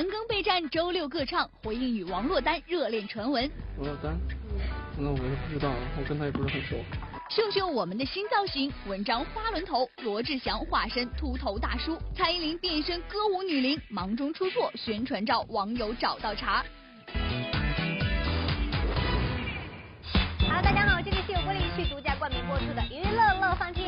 韩庚备战周六各唱，回应与王珞丹热恋传闻。王珞丹？那我就不知道了，我跟他也不是很熟。秀秀我们的新造型，文章花轮头，罗志祥化身秃头大叔，蔡依林变身歌舞女伶，忙中出错，宣传照网友找到茬。Hello，大家好，这里是由玻璃旭独家冠名播出的娱乐乐翻天，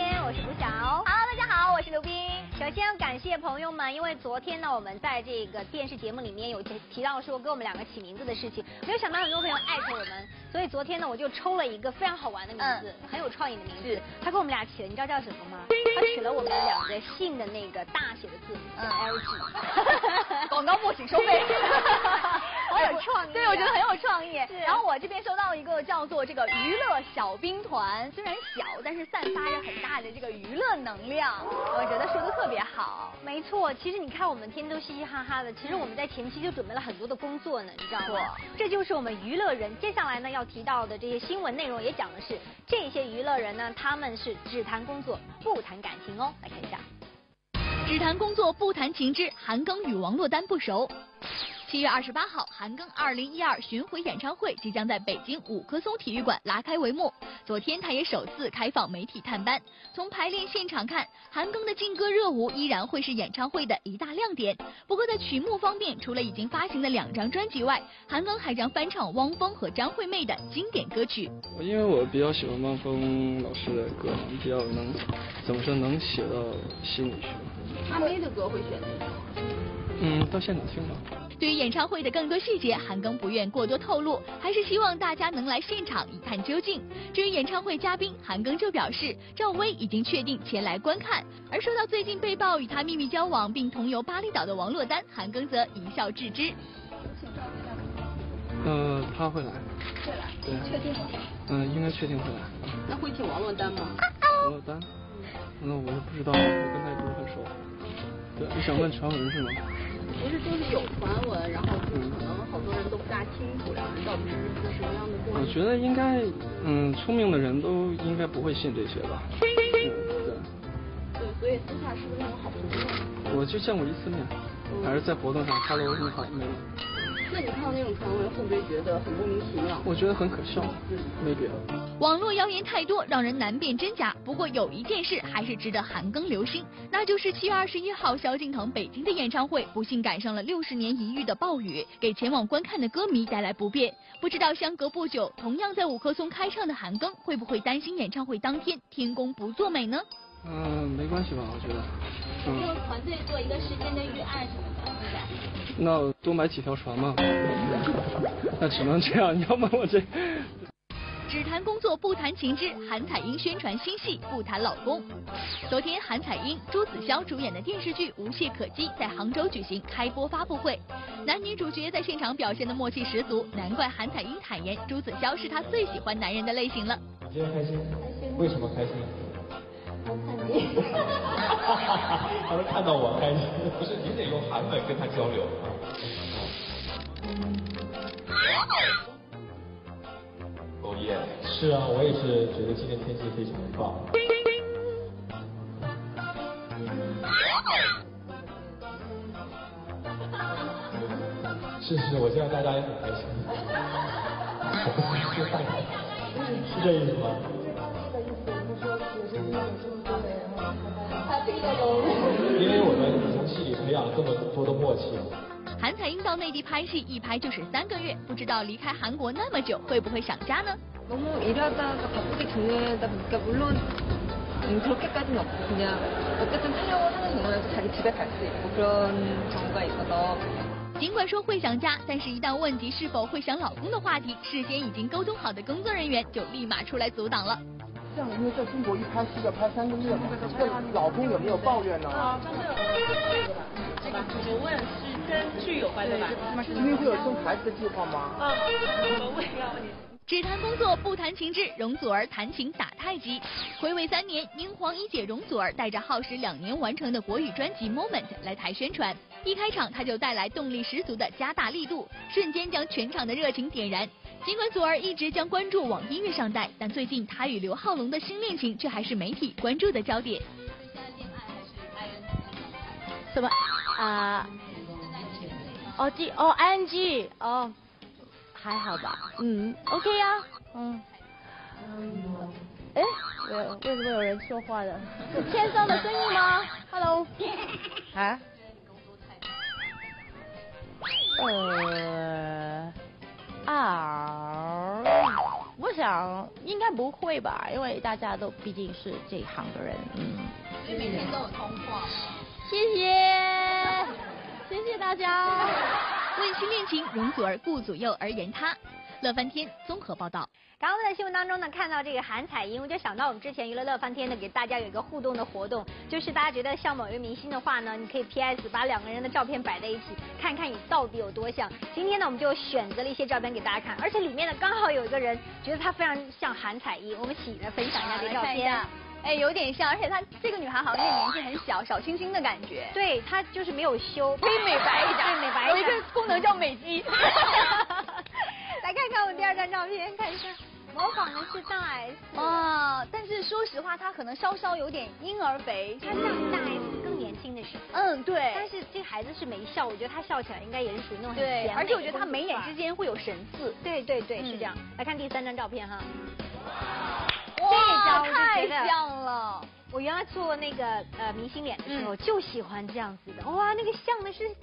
首先要感谢朋友们，因为昨天呢，我们在这个电视节目里面有提提到说给我们两个起名字的事情，没有想到很多朋友艾特我们，所以昨天呢，我就抽了一个非常好玩的名字，很有创意的名字。他给我们俩起了，你知道叫什么吗？他取了我们两个姓的那个大写的字母，叫 LG。广告不请收费。好有创意，对，我觉得很有创意。然后我这边收到一个叫做这个娱乐小兵团，虽然小，但是散发着很大的这个娱乐能量。我觉得说的特别好。没错，其实你看我们天天都嘻嘻哈哈的，其实我们在前期就准备了很多的工作呢，你知道吗？这就是我们娱乐人。接下来呢要提到的这些新闻内容也讲的是这些娱乐人呢，他们是只谈工作不谈感情哦。来看一下，只谈工作不谈情之韩庚与王珞丹不熟。七月二十八号，韩庚二零一二巡回演唱会即将在北京五棵松体育馆拉开帷幕。昨天，他也首次开放媒体探班。从排练现场看，韩庚的劲歌热舞依然会是演唱会的一大亮点。不过，在曲目方面，除了已经发行的两张专辑外，韩庚还将翻唱汪峰和张惠妹的经典歌曲。因为我比较喜欢汪峰老师的歌，比较能怎么说能写到心里去。阿妹的歌会选哪首？嗯，到现场听吧。对于演唱会的更多细节，韩庚不愿过多透露，还是希望大家能来现场一探究竟。至于演唱会嘉宾，韩庚就表示赵薇已经确定前来观看。而说到最近被曝与他秘密交往并同游巴厘岛的王珞丹，韩庚则一笑置之。呃，他会来。会来？对。确定吗？嗯，应该确定会来。那会请王珞丹吗？王珞丹？那我不知道，我跟他也不是很熟。对，你想问传闻是吗？不是，就是有传闻，然后可能好多人都不大清楚然后到底是一个什么样的故事。我觉得应该，嗯，聪明的人都应该不会信这些吧。嗯，对。对，所以私下是不是那种好朋友？我就见过一次面，还是在活动上，Hello，你好，没有。那你看到那种传闻，会不会觉得很莫名其妙？我觉得很可笑，没别的。网络谣言太多，让人难辨真假。不过有一件事还是值得韩庚留心，那就是七月二十一号萧敬腾北京的演唱会，不幸赶上了六十年一遇的暴雨，给前往观看的歌迷带来不便。不知道相隔不久，同样在五棵松开唱的韩庚，会不会担心演唱会当天天公不作美呢？嗯，没关系吧，我觉得。用团队做一个时间的预案什么的，对吧？那多买几条船嘛。那只能这样，你要问我这。只谈工作不谈情之韩彩英宣传新戏不谈老公。昨天，韩彩英、朱子骁主演的电视剧《无懈可击》在杭州举行开播发布会，男女主角在现场表现的默契十足，难怪韩彩英坦言朱子骁是她最喜欢男人的类型了。今天开心？为什么开心？看你，他说看到我开心，不是你得用韩文跟他交流啊。哦耶！是啊，我也是觉得今天天气非常的棒。是是，我见到大家也很开心。是这意思吗？因为 我们从戏里培养了这么多的默契。韩彩英到内地拍戏，一拍就是三个月，不知道离开韩国那么久，会不会想家呢？너무일하다가바쁘게지내다보니까물론음그렇게까지는없고그냥어쨌든촬영을하는동안에자기집에갈수있고그런경우가있어서尽管说会想家，但是一旦问及是否会想老公的话题，事先已经沟通好的工作人员就立马出来阻挡了。 这样，因为在中国一拍戏要拍三个月嘛，这老公有没有抱怨呢？啊，真的这个我问是跟剧有关的吧？今天会有生孩子的计划吗？啊，我问要问你。只谈工作不谈情志，容祖儿弹琴打太极。回味三年，英皇一姐容祖儿带着耗时两年完成的国语专辑《Moment》来台宣传，一开场她就带来动力十足的加大力度，瞬间将全场的热情点燃。尽管祖儿一直将关注往音乐上带，但最近她与刘浩龙的新恋情却还是媒体关注的焦点。什么啊？哦，G 哦，I N G 哦，还好吧，嗯，OK 呀，嗯，嗯，哎，为为什么有人说话的？是天上的声音吗？Hello，啊？呃，啊，我想应该不会吧，因为大家都毕竟是这一行的人，嗯。所以每天都有通话。谢谢，谢谢大家。为新恋情容祖儿顾左右而言他，乐翻天综合报道。刚刚在新闻当中呢，看到这个韩彩英，我就想到我们之前娱乐乐翻天呢，给大家有一个互动的活动，就是大家觉得像某一个明星的话呢，你可以 PS 把两个人的照片摆在一起，看看你到底有多像。今天呢，我们就选择了一些照片给大家看，而且里面呢刚好有一个人觉得他非常像韩彩英，我们一起来分享一下这照片。哎，有点像，而且她这个女孩好像年纪很小，小清新的感觉。对，她就是没有修，可以美白一点，对，美白有一个功能叫美肌。来看看我们第二张照片，看一下。模仿的是大 S 哦，但是说实话，她可能稍稍有点婴儿肥，她像大 S 更年轻的时候。嗯，对。但是这孩子是没笑，我觉得他笑起来应该也是属于那种很对，而且我觉得他眉眼之间会有神似。对对对，是这样。来看第三张照片哈。哇，太像了！我原来做那个呃明星脸的时候就喜欢这样子的，哇，那个像的是。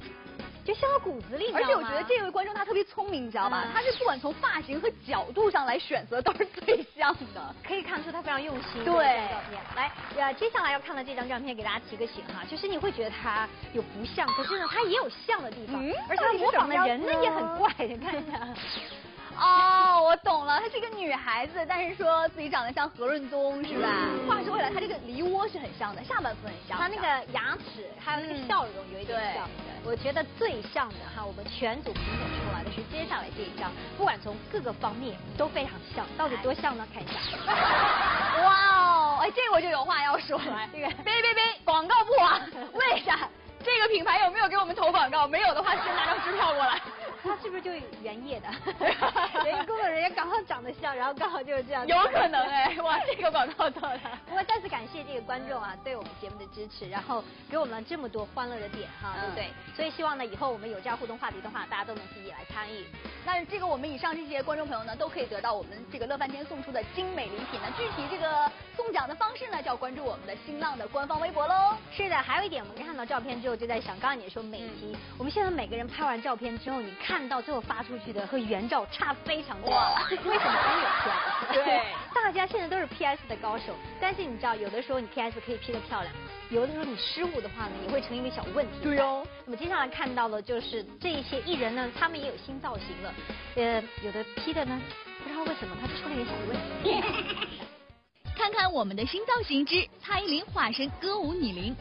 就像到骨子里，而且我觉得这位观众他特别聪明，你知道吧？他是不管从发型和角度上来选择都是最像的，可以看出他非常用心。对，来，呃，接下来要看的这张照片，给大家提个醒哈，就是你会觉得他有不像，可是呢，他也有像的地方，而且他模仿的人呢也很怪，你看一下。哦，我懂了，她是一个女孩子，但是说自己长得像何润东，是吧？话说回来，她这个梨窝是很像的，下半部分很像。她那个牙齿还有那个笑容有一点像。我觉得最像的哈，我们全组评选出来的是接下来这一张，不管从各个方面都非常像，到底多像呢？看一下。哇哦，哎，这我就有话要说了，这个别别别，广告不啊？为啥？这个品牌有没有给我们投广告？没有的话，先拿张支票过来。他是不是就原业的？原业工作人员刚好长得像，然后刚好就是这样。有可能哎，哇，这个广告做的。不过再次感谢这个观众啊，对我们节目的支持，然后给我们这么多欢乐的点哈，对不对？所以希望呢，以后我们有这样互动话题的话，大家都能积极来参与。那这个我们以上这些观众朋友呢，都可以得到我们这个乐翻天送出的精美礼品呢。具体这个送奖的方式呢，就要关注我们的新浪的官方微博喽。是的，还有一点，我们看到照片之后就在想，刚刚你说美肌，我们现在每个人拍完照片之后，你看到最后发出去的和原照差非常多。为什么？因为有 PS。对，大家现在都是 PS 的高手，但是你知道，有的时候你 PS 可以 P 得漂亮，有的时候你失误的话呢，也会成一个小问题。对哦。那么接下来看到的就是这一些艺人呢，他们也有新造型了。呃，有的 P 的呢，不知道为什么他出了点小问题。看看我们的新造型之蔡依林化身歌舞女伶。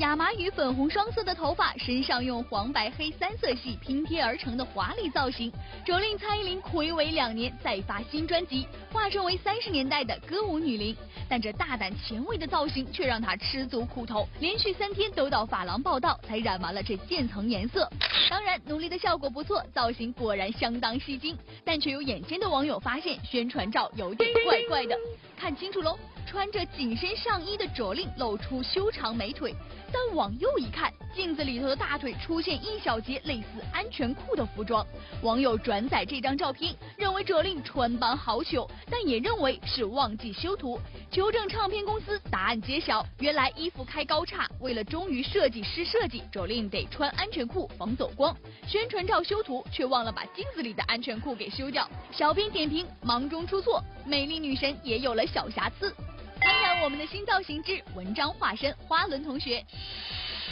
亚麻与粉红双色的头发，身上用黄白黑三色系拼贴而成的华丽造型，蹂令蔡依林暌违两年再发新专辑，化身为三十年代的歌舞女伶。但这大胆前卫的造型却让她吃足苦头，连续三天都到发廊报道，才染完了这渐层颜色。当然，努力的效果不错，造型果然相当吸睛。但却有眼尖的网友发现，宣传照有点怪怪的。看清楚喽，穿着紧身上衣的卓令露出修长美腿。但往右一看，镜子里头的大腿出现一小截类似安全裤的服装。网友转载这张照片，认为卓令穿帮好糗，但也认为是忘记修图。求证唱片公司，答案揭晓：原来衣服开高叉，为了忠于设计师设计，卓令得穿安全裤防走光。宣传照修图却忘了把镜子里的安全裤给修掉。小编点评：忙中出错，美丽女神也有了小瑕疵。看看我们的新造型之文章化身花轮同学。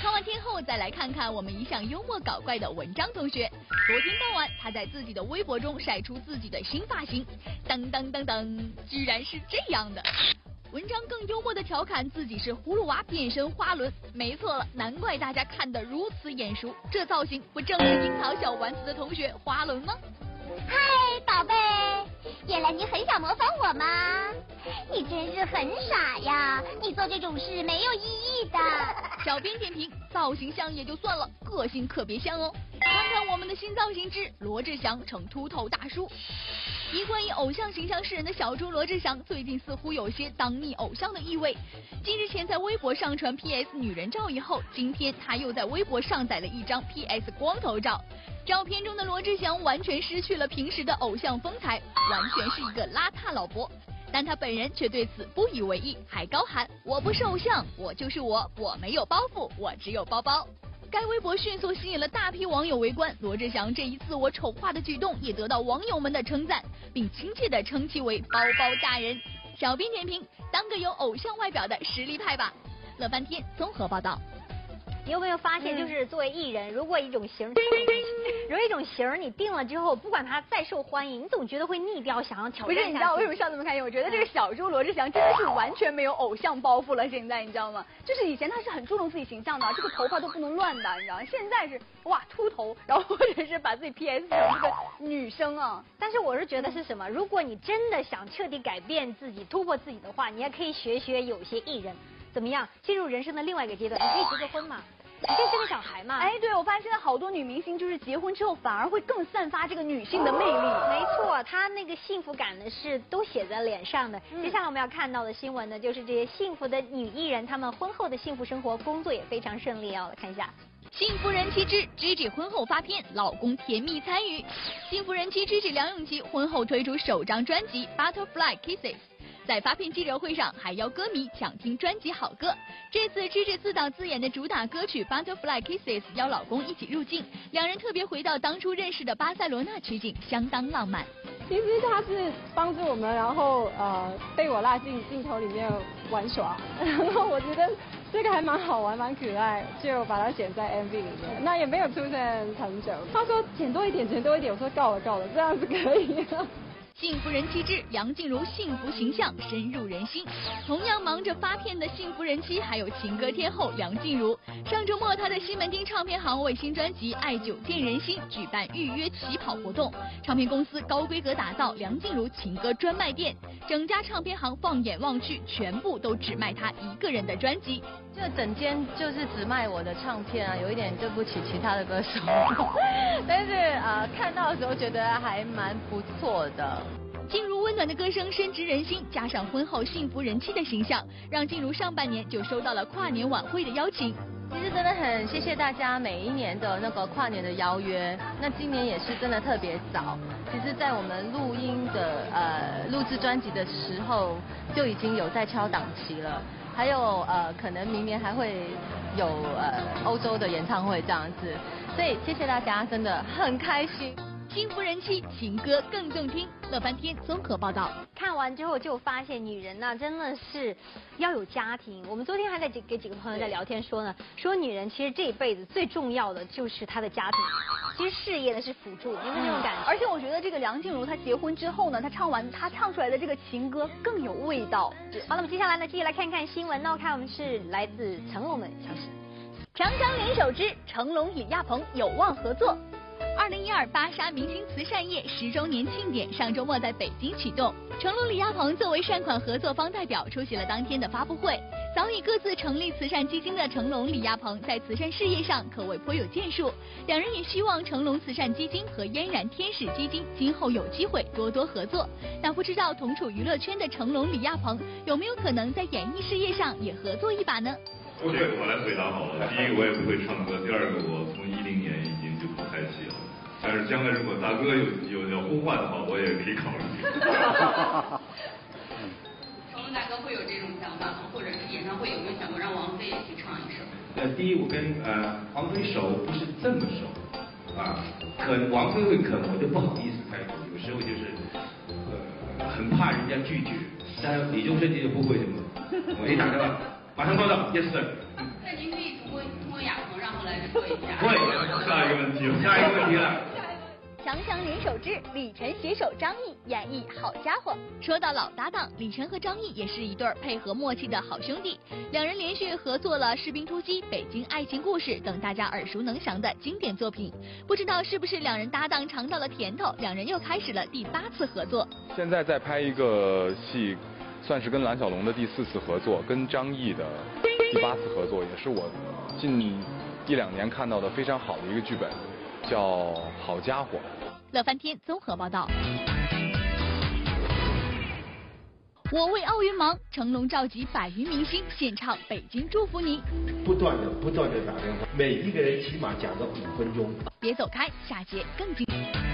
看完天后，再来看看我们一向幽默搞怪的文章同学。昨天傍晚，他在自己的微博中晒出自己的新发型，噔噔噔噔，居然是这样的。文章更幽默的调侃自己是葫芦娃变身花轮，没错了，难怪大家看得如此眼熟，这造型不正是樱桃小丸子的同学花轮吗？嗨，宝贝，原来你很想模仿我吗？你真是很傻呀！你做这种事没有意义的。小编点评：造型像也就算了，个性可别像哦。看看我们的新造型之罗志祥成秃头大叔。一贯以偶像形象示人的小猪罗志祥，最近似乎有些当逆偶像的意味。继日前在微博上传 PS 女人照以后，今天他又在微博上载了一张 PS 光头照。照片中的罗志祥完全失去了平时的偶像风采，完全是一个邋遢老伯。但他本人却对此不以为意，还高喊：“我不是偶像，我就是我，我没有包袱，我只有包包。”该微博迅速吸引了大批网友围观，罗志祥这一自我丑化的举动也得到网友们的称赞，并亲切的称其为“包包大人”。小编点评：当个有偶像外表的实力派吧。乐翻天综合报道。你有没有发现，就是作为艺人，如果一种型，如果一种型你定了之后，不管他再受欢迎，你总觉得会腻掉，想要挑战不是，你知道为什么笑这么开心？我觉得这个小猪罗志祥真的是完全没有偶像包袱了。现在你知道吗？就是以前他是很注重自己形象的，这个头发都不能乱的，你知道吗？现在是哇秃头，然后或者是把自己 PS 成一个女生啊。但是我是觉得是什么？如果你真的想彻底改变自己、突破自己的话，你也可以学学有些艺人，怎么样？进入人生的另外一个阶段，你可以结个婚嘛。你这是个小孩嘛？哎，对，我发现现在好多女明星就是结婚之后反而会更散发这个女性的魅力。没错，她那个幸福感呢是都写在脸上的。接下来我们要看到的新闻呢，就是这些幸福的女艺人，她们婚后的幸福生活，工作也非常顺利哦。看一下，幸福人妻之 Gigi 婚后发片，老公甜蜜参与。幸福人妻 Gigi 梁咏琪婚后推出首张专辑《Butterfly Kisses》。在发片记者会上，还邀歌迷抢听专辑好歌。这次 Gigi 自导自演的主打歌曲《Butterfly Kisses》邀老公一起入镜，两人特别回到当初认识的巴塞罗那取景，相当浪漫。其实他是帮助我们，然后呃被我拉进镜头里面玩耍，然后我觉得这个还蛮好玩，蛮可爱，就把它剪在 MV 里面。那也没有出现很久。他说剪多一点，剪多一点，我说够了够了，这样子可以。幸福人妻之梁静茹幸福形象深入人心。同样忙着发片的幸福人妻，还有情歌天后梁静茹。上周末，她在西门町唱片行为新专辑《爱久见人心》举办预约起跑活动。唱片公司高规格打造梁静茹情歌专卖店，整家唱片行放眼望去，全部都只卖她一个人的专辑。这整间就是只卖我的唱片啊，有一点对不起其他的歌手。但是啊，看到的时候觉得还蛮不错的。静茹温暖的歌声深植人心，加上婚后幸福人妻的形象，让静茹上半年就收到了跨年晚会的邀请。其实真的很谢谢大家每一年的那个跨年的邀约，那今年也是真的特别早。其实，在我们录音的呃录制专辑的时候，就已经有在敲档期了。还有呃，可能明年还会有呃欧洲的演唱会这样子，所以谢谢大家，真的很开心。幸福人妻，情歌更动听。乐翻天综合报道。看完之后就发现，女人呢真的是要有家庭。我们昨天还在几给几个朋友在聊天说呢，说女人其实这一辈子最重要的就是她的家庭，其实事业呢是辅助，有没有这种感觉？而且我觉得这个梁静茹她结婚之后呢，她唱完她唱出来的这个情歌更有味道。好，那么接下来呢，继续来看看新闻。那我看我们是来自成龙的消息，长江联手之成龙与亚鹏有望合作。二零一二芭莎明星慈善夜十周年庆典上周末在北京启动，成龙李亚鹏作为善款合作方代表出席了当天的发布会。早已各自成立慈善基金的成龙李亚鹏在慈善事业上可谓颇有建树，两人也希望成龙慈善基金和嫣然天使基金今后有机会多多合作。那不知道同处娱乐圈的成龙李亚鹏有没有可能在演艺事业上也合作一把呢？这个我来回答好了。第一个我也不会唱歌，第二个我从但是将来如果大哥有有要呼唤的话，我也可以考虑。成龙大哥会有这种想法吗？或者是演唱会有没有想过让王菲也去唱一首？呃，第一我跟呃王菲熟不是这么熟啊，肯王菲会肯我就不好意思开口，有时候就是呃很怕人家拒绝，但李宗盛就不会什么，我一打电话马上报道，yes sir。那您可以通过通过亚鹏让他来说一下。会，下一个问题，下一个问题了。强强联手之李晨携手张译演绎好家伙。说到老搭档，李晨和张译也是一对配合默契的好兄弟。两人连续合作了《士兵突击》《北京爱情故事》等大家耳熟能详的经典作品。不知道是不是两人搭档尝到了甜头，两人又开始了第八次合作。现在在拍一个戏，算是跟蓝小龙的第四次合作，跟张译的第八次合作，也是我近一两年看到的非常好的一个剧本。叫好家伙。乐翻天综合报道。我为奥运忙，成龙召集百余明星献唱《北京祝福你》。不断的不断的打电话，每一个人起码讲个五分钟。别走开，下节更精彩。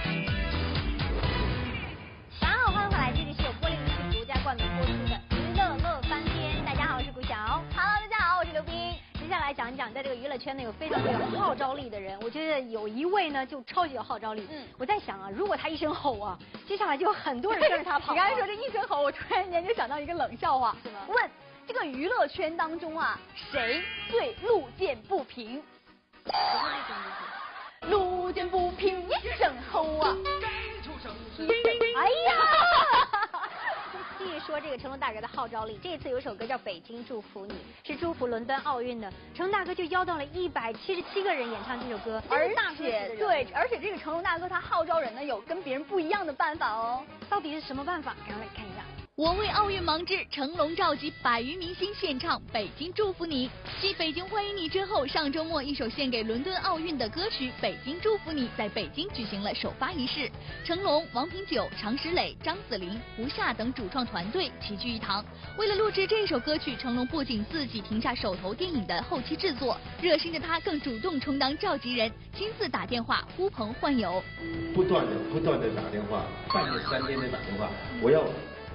个娱乐圈呢，有非常有号召力的人。我觉得有一位呢，就超级有号召力。嗯，我在想啊，如果他一声吼啊，接下来就有很多人跟着他跑。你刚才说这一声吼，我突然间就想到一个冷笑话。是吗？问这个娱乐圈当中啊，谁最路见不平？路见不平一声吼啊！哎呀！继续说这个成龙大哥的号召力，这次有首歌叫《北京祝福你》，是祝福伦敦奥运的。成龙大哥就邀到了一百七十七个人演唱这首歌，而且对，而且这个成龙大哥他号召人呢，有跟别人不一样的办法哦。到底是什么办法？赶快来看一下。我为奥运忙之，成龙召集百余明星献唱《北京祝福你》。继《北京欢迎你》之后，上周末一首献给伦敦奥运的歌曲《北京祝福你》在北京举行了首发仪式。成龙、王品九、常石磊、张子林、胡夏等主创团队齐聚一堂。为了录制这首歌曲，成龙不仅自己停下手头电影的后期制作，热心的他更主动充当召集人，亲自打电话呼朋唤友。不断的不断的打电话，半夜三更的打电话，我要。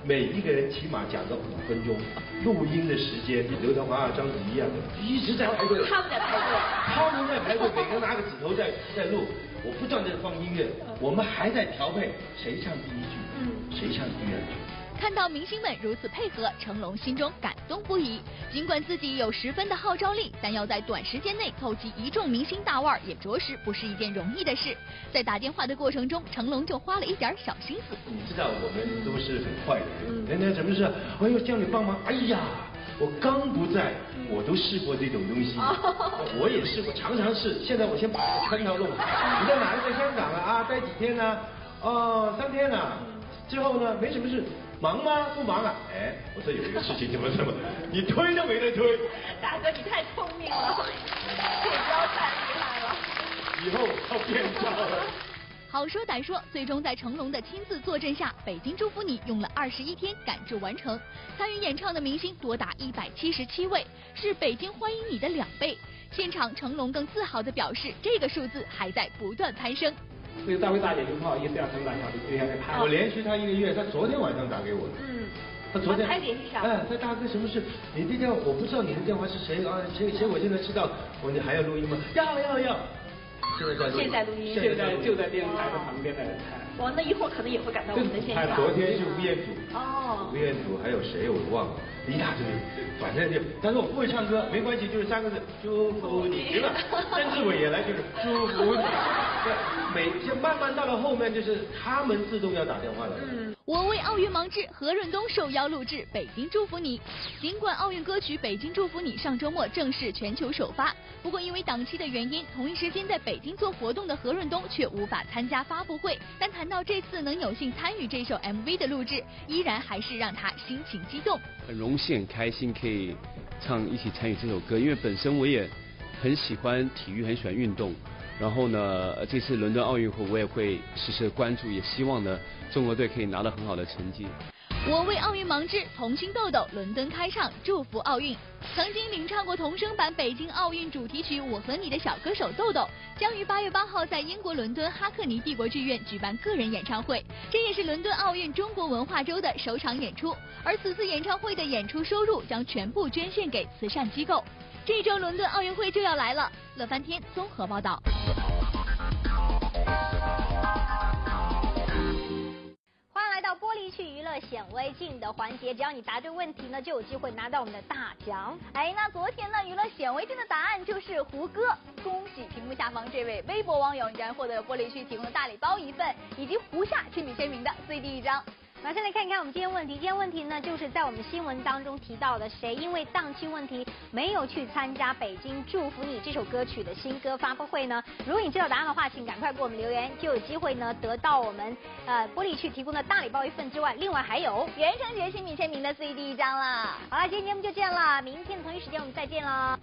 每一个人起码讲个五分钟，录音的时间，刘德华啊、章子怡啊，一直在排队。他们在排队。他们在排队，每个人拿个指头在在录，我不断的放音乐，我们还在调配，谁唱第一句，嗯，谁唱第二句。看到明星们如此配合，成龙心中感动不已。尽管自己有十分的号召力，但要在短时间内凑齐一众明星大腕，也着实不是一件容易的事。在打电话的过程中，成龙就花了一点小心思。你知道我们都是很坏的人，人家什么事，哎呦叫你帮忙，哎呀，我刚不在，我都试过这种东西，我也试过，常常试。现在我先把这个圈套弄好。你在哪里？在香港啊？啊，待几天呢？哦，三天呢。之后呢？没什么事。忙吗？不忙啊！哎，我这有一个事情，怎么怎么，你推都没得推。大哥，你太聪明了，这招太厉害了。以后要变招了。好说歹说，最终在成龙的亲自坐镇下，《北京祝福你》用了二十一天赶制完成。参与演唱的明星多达一百七十七位，是《北京欢迎你》的两倍。现场，成龙更自豪地表示，这个数字还在不断攀升。所以大卫大姐就不好意思要成长小弟接下来拍。我连续他一个月，他昨天晚上打给我的。嗯。他昨天。他联系上。哎，他大哥什么事？你这电话我不知道你的电话是谁啊？谁谁？我现在知道。我你还要录音吗？要要要。现在在录。现在录音。现在就在电视台的旁边在拍。哇，那一会儿可能也会赶到我们的现场。他昨天是吴彦祖。哦。吴彦祖还有谁我都忘了，一大堆，反正就，但是我不会唱歌，没关系，就是三个字，祝福你，行了。曾志伟也来就是祝福你。每就慢慢到了后面，就是他们自动要打电话了。嗯，我为奥运忙之，何润东受邀录制《北京祝福你》。尽管奥运歌曲《北京祝福你》上周末正式全球首发，不过因为档期的原因，同一时间在北京做活动的何润东却无法参加发布会。但谈到这次能有幸参与这首 MV 的录制，依然还是让他心情激动。很荣幸、很开心可以唱一起参与这首歌，因为本身我也很喜欢体育，很喜欢运动。然后呢，这次伦敦奥运会我也会时时关注，也希望呢中国队可以拿到很好的成绩。我为奥运忙之，童星豆豆伦敦开唱，祝福奥运。曾经领唱过童声版北京奥运主题曲《我和你》的小歌手豆豆，将于八月八号在英国伦敦哈克尼帝国剧院举办个人演唱会，这也是伦敦奥运中国文化周的首场演出。而此次演唱会的演出收入将全部捐献给慈善机构。这周伦敦奥运会就要来了，乐翻天综合报道。来到玻璃区娱乐显微镜的环节，只要你答对问题呢，就有机会拿到我们的大奖。哎，那昨天呢，娱乐显微镜的答案就是胡歌，恭喜屏幕下方这位微博网友，你将获得玻璃区提供的大礼包一份，以及胡夏亲笔签名的 CD 一张。马上来看一看我们今天问题。今天问题呢，就是在我们新闻当中提到的，谁因为档期问题没有去参加《北京祝福你》这首歌曲的新歌发布会呢？如果你知道答案的话，请赶快给我们留言，就有机会呢得到我们呃玻璃区提供的大礼包一份之外，另外还有袁成杰亲笔签名的 CD 一张啦。好了，今天节目就这样了，明天同一时间我们再见了。